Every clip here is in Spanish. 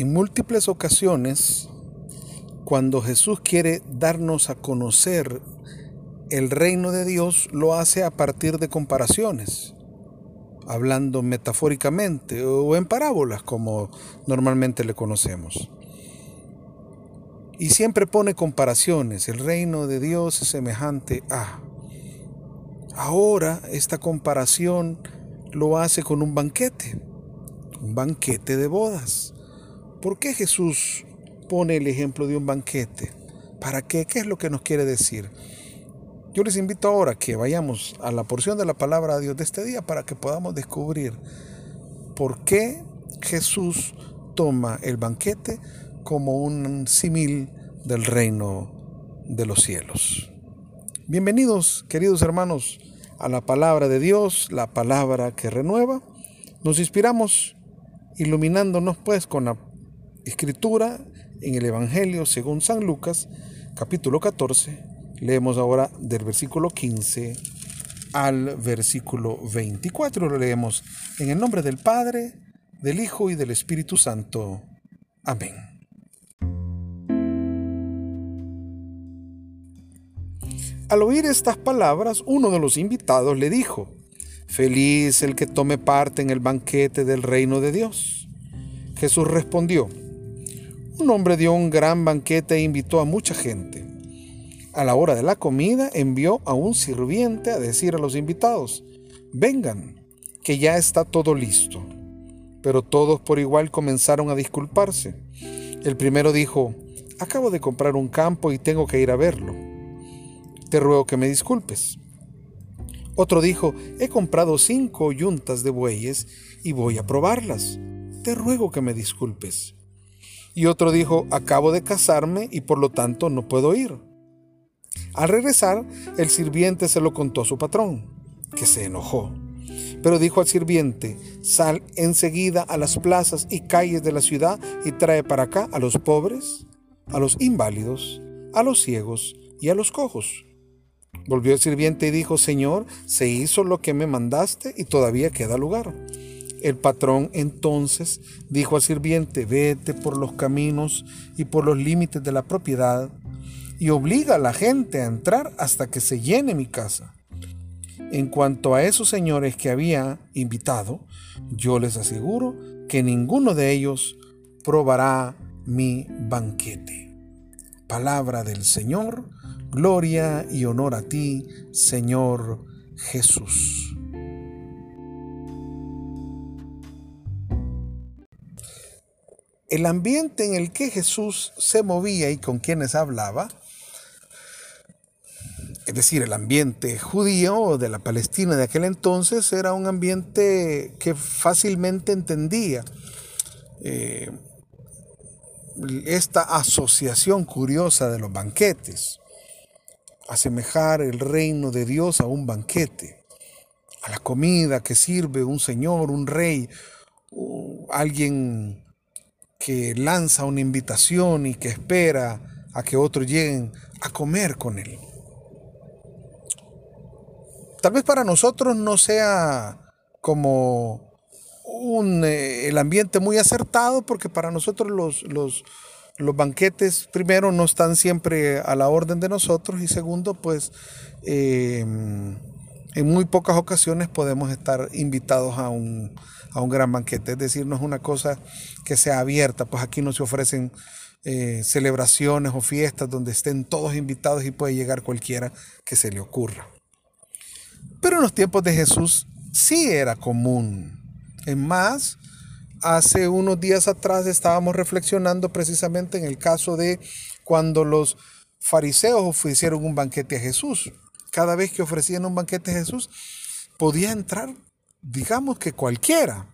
En múltiples ocasiones, cuando Jesús quiere darnos a conocer el reino de Dios, lo hace a partir de comparaciones, hablando metafóricamente o en parábolas, como normalmente le conocemos. Y siempre pone comparaciones. El reino de Dios es semejante a... Ahora esta comparación lo hace con un banquete, un banquete de bodas. ¿Por qué Jesús pone el ejemplo de un banquete? ¿Para qué? ¿Qué es lo que nos quiere decir? Yo les invito ahora que vayamos a la porción de la palabra de Dios de este día para que podamos descubrir por qué Jesús toma el banquete como un símil del reino de los cielos. Bienvenidos, queridos hermanos, a la palabra de Dios, la palabra que renueva. Nos inspiramos iluminándonos pues con la escritura en el Evangelio según San Lucas, capítulo 14. Leemos ahora del versículo 15 al versículo 24. Lo leemos en el nombre del Padre, del Hijo y del Espíritu Santo. Amén. Al oír estas palabras, uno de los invitados le dijo, Feliz el que tome parte en el banquete del reino de Dios. Jesús respondió, un hombre dio un gran banquete e invitó a mucha gente. A la hora de la comida envió a un sirviente a decir a los invitados, vengan, que ya está todo listo. Pero todos por igual comenzaron a disculparse. El primero dijo, acabo de comprar un campo y tengo que ir a verlo. Te ruego que me disculpes. Otro dijo, he comprado cinco yuntas de bueyes y voy a probarlas. Te ruego que me disculpes. Y otro dijo, acabo de casarme y por lo tanto no puedo ir. Al regresar, el sirviente se lo contó a su patrón, que se enojó. Pero dijo al sirviente, sal enseguida a las plazas y calles de la ciudad y trae para acá a los pobres, a los inválidos, a los ciegos y a los cojos. Volvió el sirviente y dijo, Señor, se hizo lo que me mandaste y todavía queda lugar. El patrón entonces dijo al sirviente, vete por los caminos y por los límites de la propiedad y obliga a la gente a entrar hasta que se llene mi casa. En cuanto a esos señores que había invitado, yo les aseguro que ninguno de ellos probará mi banquete. Palabra del Señor, gloria y honor a ti, Señor Jesús. El ambiente en el que Jesús se movía y con quienes hablaba, es decir, el ambiente judío de la Palestina de aquel entonces era un ambiente que fácilmente entendía eh, esta asociación curiosa de los banquetes, asemejar el reino de Dios a un banquete, a la comida que sirve un señor, un rey, alguien que lanza una invitación y que espera a que otros lleguen a comer con él. Tal vez para nosotros no sea como un, eh, el ambiente muy acertado, porque para nosotros los, los, banquetes, primero, no están siempre a la orden de nosotros y segundo, pues eh, en muy pocas ocasiones podemos estar invitados a un, a un gran banquete. Es decir, no es una cosa que sea abierta, pues aquí no se ofrecen eh, celebraciones o fiestas donde estén todos invitados y puede llegar cualquiera que se le ocurra. Pero en los tiempos de Jesús sí era común. Es más, hace unos días atrás estábamos reflexionando precisamente en el caso de cuando los fariseos ofrecieron un banquete a Jesús. Cada vez que ofrecían un banquete a Jesús, podía entrar digamos que cualquiera.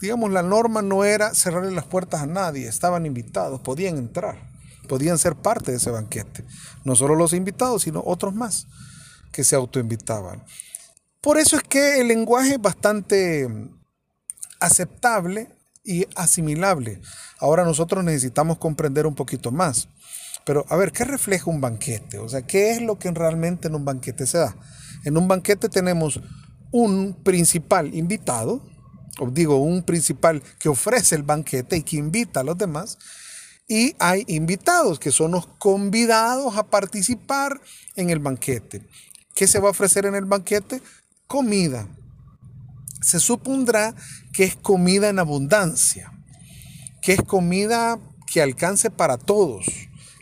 Digamos, la norma no era cerrarle las puertas a nadie, estaban invitados, podían entrar, podían ser parte de ese banquete. No solo los invitados, sino otros más que se autoinvitaban. Por eso es que el lenguaje es bastante aceptable y asimilable. Ahora nosotros necesitamos comprender un poquito más. Pero a ver, ¿qué refleja un banquete? O sea, ¿qué es lo que realmente en un banquete se da? En un banquete tenemos un principal invitado, o digo, un principal que ofrece el banquete y que invita a los demás. Y hay invitados que son los convidados a participar en el banquete. ¿Qué se va a ofrecer en el banquete? Comida. Se supondrá que es comida en abundancia, que es comida que alcance para todos,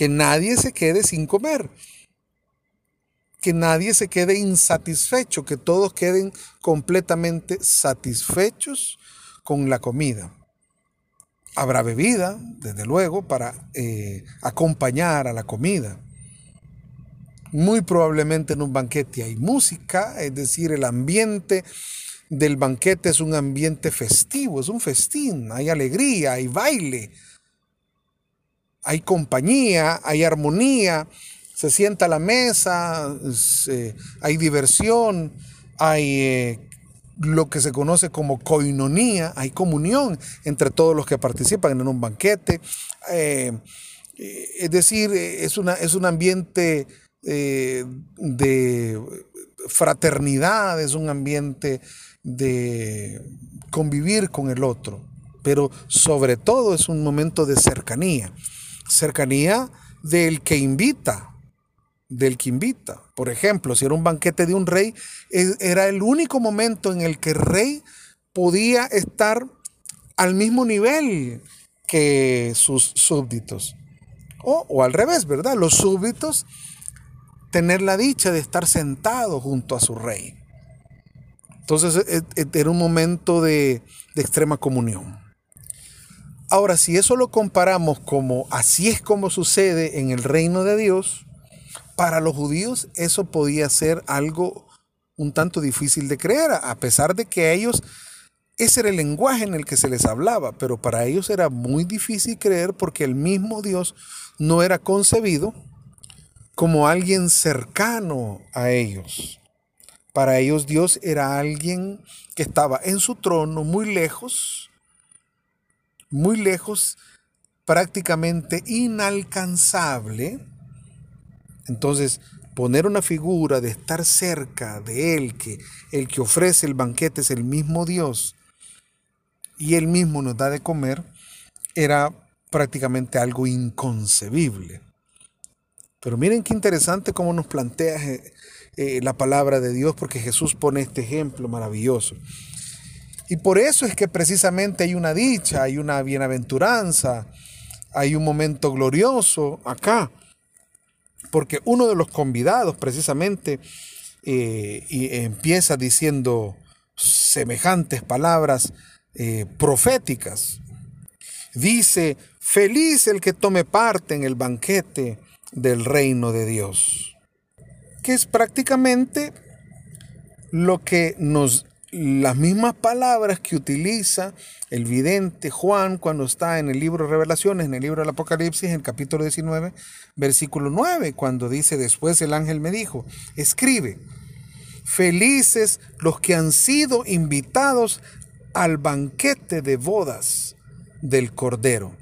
que nadie se quede sin comer que nadie se quede insatisfecho, que todos queden completamente satisfechos con la comida. Habrá bebida, desde luego, para eh, acompañar a la comida. Muy probablemente en un banquete hay música, es decir, el ambiente del banquete es un ambiente festivo, es un festín, hay alegría, hay baile, hay compañía, hay armonía, se sienta a la mesa, eh, hay diversión, hay eh, lo que se conoce como coinonía, hay comunión entre todos los que participan en un banquete. Eh, es decir, es, una, es un ambiente de fraternidad, es un ambiente de convivir con el otro, pero sobre todo es un momento de cercanía, cercanía del que invita, del que invita. Por ejemplo, si era un banquete de un rey, e, era el único momento en el que el rey podía estar al mismo nivel que sus súbditos. O, al revés, ¿verdad? Los súbditos tener la dicha de estar sentados junto a su rey. Entonces e, e, era un momento de, de extrema comunión. Ahora, si eso lo comparamos como así es como sucede en el reino de Dios, para los judíos eso podía ser algo un tanto difícil de creer, a pesar de que a ellos ese era el lenguaje en el que se les hablaba, pero para ellos era muy difícil creer porque el mismo Dios no era concebido como alguien cercano a ellos. Para ellos Dios era alguien que estaba en su trono muy lejos, muy lejos, prácticamente inalcanzable, entonces, poner una figura de estar cerca de Él, que el que ofrece el banquete es el mismo Dios y Él mismo nos da de comer, era prácticamente algo inconcebible. Pero miren qué interesante cómo nos plantea eh, eh, la palabra de Dios, porque Jesús pone este ejemplo maravilloso. Y por eso es que precisamente hay una dicha, hay una bienaventuranza, hay un momento glorioso acá porque uno de los convidados precisamente eh, empieza diciendo semejantes palabras eh, proféticas. Dice, feliz el que tome parte en el banquete del reino de Dios, que es prácticamente lo que nos las mismas palabras que utiliza el vidente Juan cuando está en el libro de Revelaciones, en el libro del Apocalipsis, en el capítulo 19, versículo 9, cuando dice, después el ángel me dijo, escribe, felices los que han sido invitados al banquete de bodas del Cordero.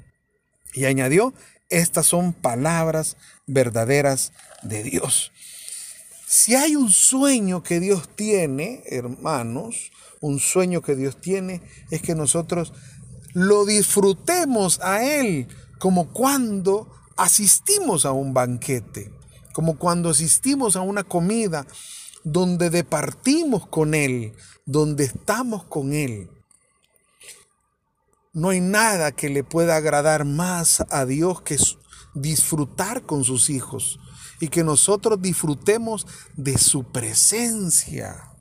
Y añadió, estas son palabras verdaderas de Dios. Si hay un sueño que Dios tiene, hermanos, un sueño que Dios tiene es que nosotros lo disfrutemos a Él como cuando asistimos a un banquete, como cuando asistimos a una comida donde departimos con Él, donde estamos con Él. No hay nada que le pueda agradar más a Dios que disfrutar con sus hijos y que nosotros disfrutemos de su presencia.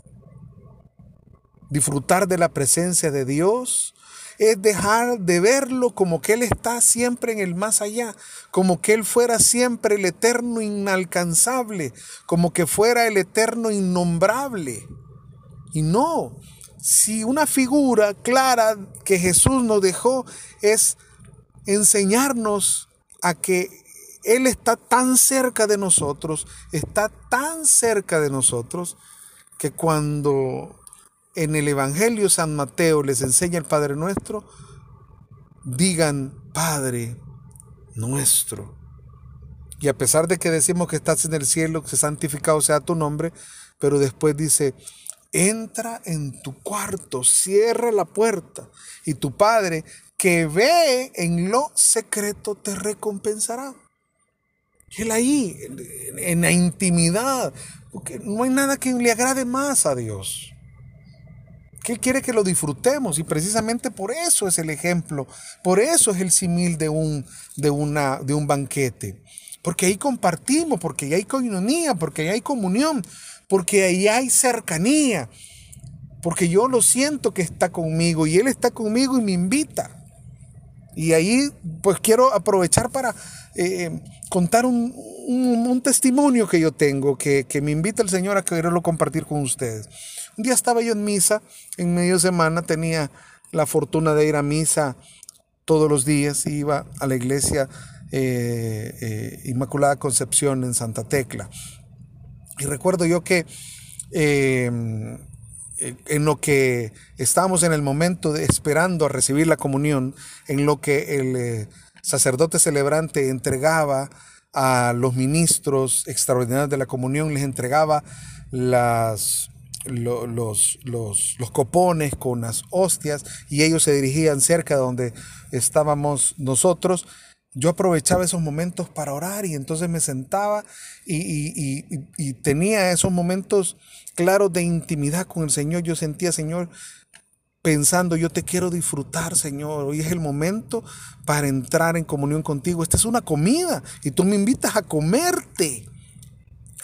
Disfrutar de la presencia de Dios es dejar de verlo como que Él está siempre en el más allá, como que Él fuera siempre el eterno inalcanzable, como que fuera el eterno innombrable. Y no, si una figura clara que Jesús nos dejó es enseñarnos a que él está tan cerca de nosotros, está tan cerca de nosotros, que cuando en el Evangelio San Mateo les enseña el Padre Nuestro, digan, Padre nuestro. Y a pesar de que decimos que estás en el cielo, que santificado sea tu nombre, pero después dice, entra en tu cuarto, cierra la puerta y tu Padre que ve en lo secreto te recompensará. Él ahí, en, la intimidad, porque no hay nada que le agrade más a Dios. Que Él quiere que lo disfrutemos y precisamente por eso es el ejemplo, por eso es el simil de un, de una, de un banquete. Porque ahí compartimos, porque ahí hay coinonía, porque ahí hay comunión, porque ahí hay cercanía, porque yo lo siento que está conmigo y Él está conmigo y me invita. Y ahí pues quiero aprovechar para eh, contar un, testimonio que yo tengo, que, me invita el Señor a quererlo compartir con ustedes. Un día estaba yo en misa, en medio semana tenía la fortuna de ir a misa todos los días, iba a la iglesia eh, eh, Inmaculada Concepción en Santa Tecla. Y recuerdo yo que eh, en lo que estábamos en el momento de esperando a recibir la comunión, en lo que el eh, sacerdote celebrante entregaba a los ministros extraordinarios de la comunión, les entregaba las, los, los, los, copones con las hostias y ellos se dirigían cerca de donde estábamos nosotros. Yo aprovechaba esos momentos para orar y entonces me sentaba y, tenía esos momentos claro de intimidad con el Señor, yo sentía, Señor, pensando, yo te quiero disfrutar, Señor. Hoy es el momento para entrar en comunión contigo. Esta es una comida y tú me invitas a comerte,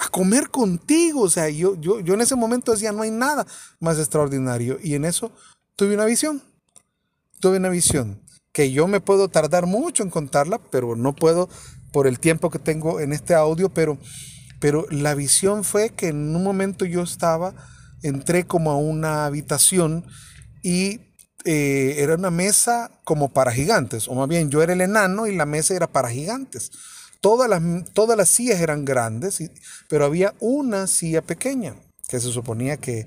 a comer contigo. O sea, yo, yo, yo en ese momento decía, no hay nada más extraordinario. Y en eso tuve una visión. Tuve una visión que yo me puedo tardar mucho en contarla, pero no puedo por el tiempo que tengo en este audio, pero pero la visión fue que en un momento yo estaba, entré como a una habitación y eh, era una mesa como para gigantes, o más bien yo era el enano y la mesa era para gigantes. Todas las, todas las sillas eran grandes, pero había una silla pequeña que se suponía que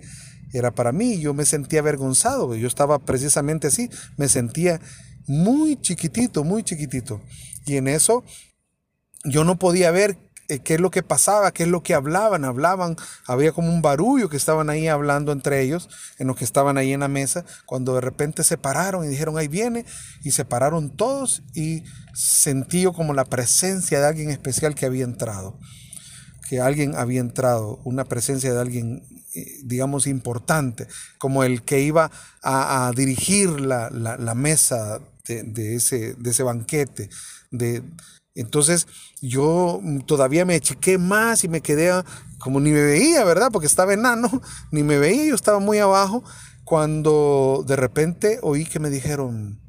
era para mí. Yo me sentía avergonzado, yo estaba precisamente así, me sentía muy chiquitito, muy chiquitito. Y en eso yo no podía ver eh, qué es lo que pasaba, qué es lo que hablaban. Hablaban, había como un barullo que estaban ahí hablando entre ellos, en los que estaban ahí en la mesa, cuando de repente se pararon y dijeron, ahí viene, y se pararon todos y sentí como la presencia de alguien especial que había entrado, que alguien había entrado, una presencia de alguien eh, digamos, importante, como el que iba a, dirigir la, mesa de, ese, de ese banquete, de, entonces yo todavía me achiqué más y me quedé como ni me veía, ¿verdad? Porque estaba enano, ni me veía, yo estaba muy abajo, cuando de repente oí que me dijeron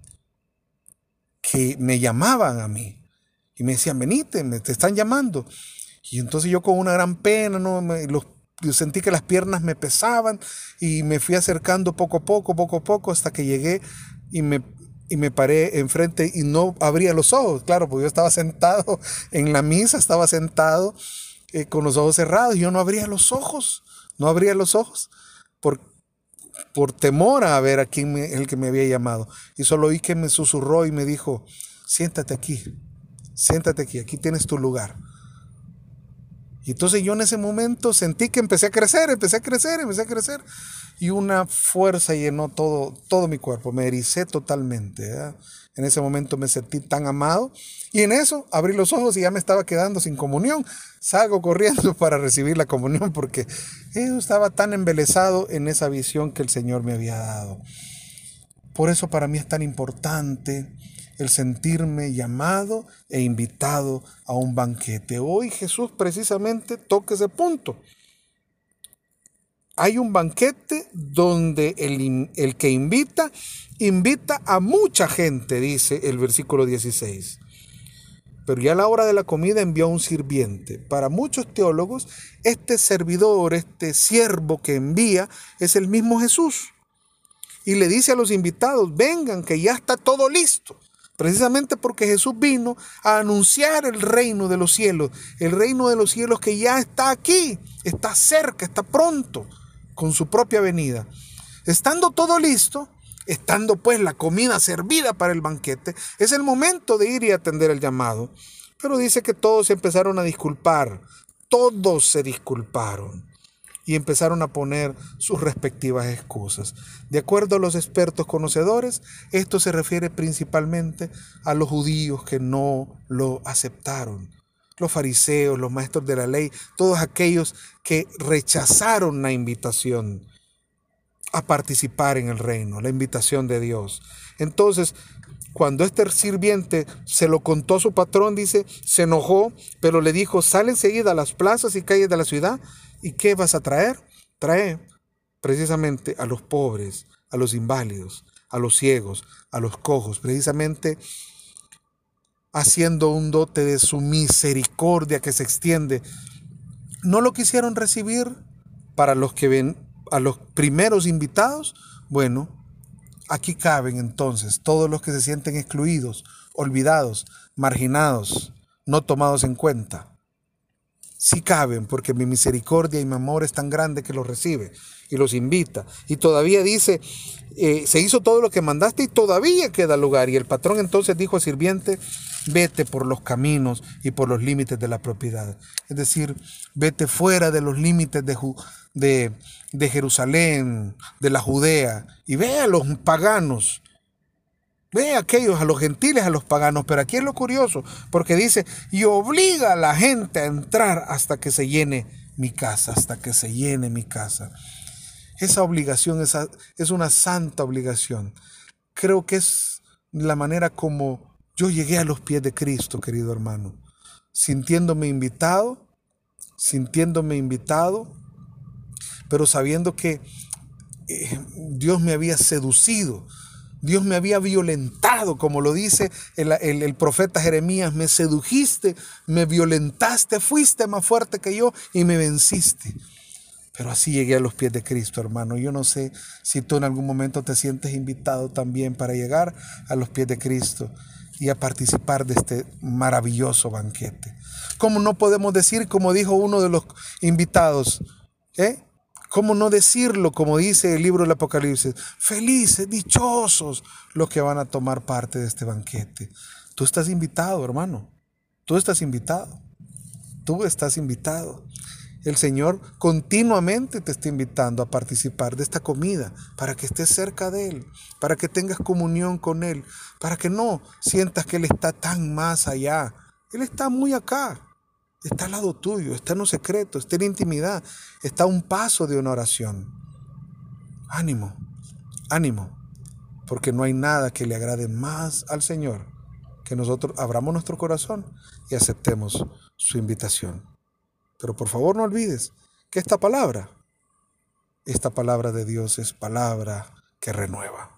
que me llamaban a mí y me decían, venite, me, te están llamando. Y entonces yo con una gran pena, ¿no? yo sentí que las piernas me pesaban y me fui acercando poco a poco, poco a poco, hasta que llegué y me y me paré enfrente y no abría los ojos, claro, porque yo estaba sentado en la misa, estaba sentado eh, con los ojos cerrados, yo no abría los ojos, no abría los ojos por, por temor a ver a quién el que me había llamado. Y solo oí que me susurró y me dijo, siéntate aquí, siéntate aquí, aquí tienes tu lugar. Y entonces yo en ese momento sentí que empecé a crecer, empecé a crecer, empecé a crecer y una fuerza llenó todo, todo mi cuerpo, me ericé totalmente. En ese momento me sentí tan amado y en eso abrí los ojos y ya me estaba quedando sin comunión. Salgo corriendo para recibir la comunión porque yo estaba tan embelesado en esa visión que el Señor me había dado. Por eso para mí es tan importante el sentirme llamado e invitado a un banquete. Hoy Jesús precisamente toca ese punto hay un banquete donde el, el, que invita, invita a mucha gente, dice el versículo 16. Pero ya a la hora de la comida envió a un sirviente. Para muchos teólogos, este servidor, este siervo que envía, es el mismo Jesús. Y le dice a los invitados, vengan, que ya está todo listo. Precisamente porque Jesús vino a anunciar el reino de los cielos, el reino de los cielos que ya está aquí, está cerca, está pronto con su propia venida. Estando todo listo, estando pues la comida servida para el banquete, es el momento de ir y atender el llamado. Pero dice que todos se empezaron a disculpar, todos se disculparon. Y empezaron a poner sus respectivas excusas. De acuerdo a los expertos conocedores, esto se refiere principalmente a los judíos que no lo aceptaron, los fariseos, los maestros de la ley, todos aquellos que rechazaron la invitación a participar en el reino, la invitación de Dios. Entonces, cuando este sirviente se lo contó a su patrón, dice, se enojó, pero le dijo, sale enseguida a las plazas y calles de la ciudad ¿Y qué vas a traer? Trae precisamente a los pobres, a los inválidos, a los ciegos, a los cojos, precisamente haciendo un dote de su misericordia que se extiende. ¿No lo quisieron recibir para los que ven a los primeros invitados? Bueno, aquí caben entonces todos los que se sienten excluidos, olvidados, marginados, no tomados en cuenta sí caben, porque mi misericordia y mi amor es tan grande que los recibe y los invita. Y todavía dice, eh, se hizo todo lo que mandaste y todavía queda lugar. Y el patrón entonces dijo al sirviente, vete por los caminos y por los límites de la propiedad. Es decir, vete fuera de los límites de, de, de Jerusalén, de la Judea, y ve a los paganos Ve a aquellos, a los gentiles, a los paganos, pero aquí es lo curioso, porque dice, y obliga a la gente a entrar hasta que se llene mi casa, hasta que se llene mi casa. Esa obligación es, es una santa obligación. Creo que es la manera como yo llegué a los pies de Cristo, querido hermano, sintiéndome invitado, sintiéndome invitado, pero sabiendo que eh, Dios me había seducido Dios me había violentado, como lo dice el, profeta Jeremías, me sedujiste, me violentaste, fuiste más fuerte que yo y me venciste. Pero así llegué a los pies de Cristo, hermano. Yo no sé si tú en algún momento te sientes invitado también para llegar a los pies de Cristo y a participar de este maravilloso banquete. ¿Cómo no podemos decir, como dijo uno de los invitados, ¿eh? ¿Cómo no decirlo como dice el libro del Apocalipsis? Felices, dichosos los que van a tomar parte de este banquete. Tú estás invitado, hermano. Tú estás invitado. Tú estás invitado. El Señor continuamente te está invitando a participar de esta comida para que estés cerca de Él, para que tengas comunión con Él, para que no sientas que Él está tan más allá. Él está muy acá. Está al lado tuyo, está en un secreto, está en intimidad, está a un paso de una oración. Ánimo, ánimo, porque no hay nada que le agrade más al Señor que nosotros abramos nuestro corazón y aceptemos su invitación. Pero por favor no olvides que esta palabra, esta palabra de Dios es palabra que renueva.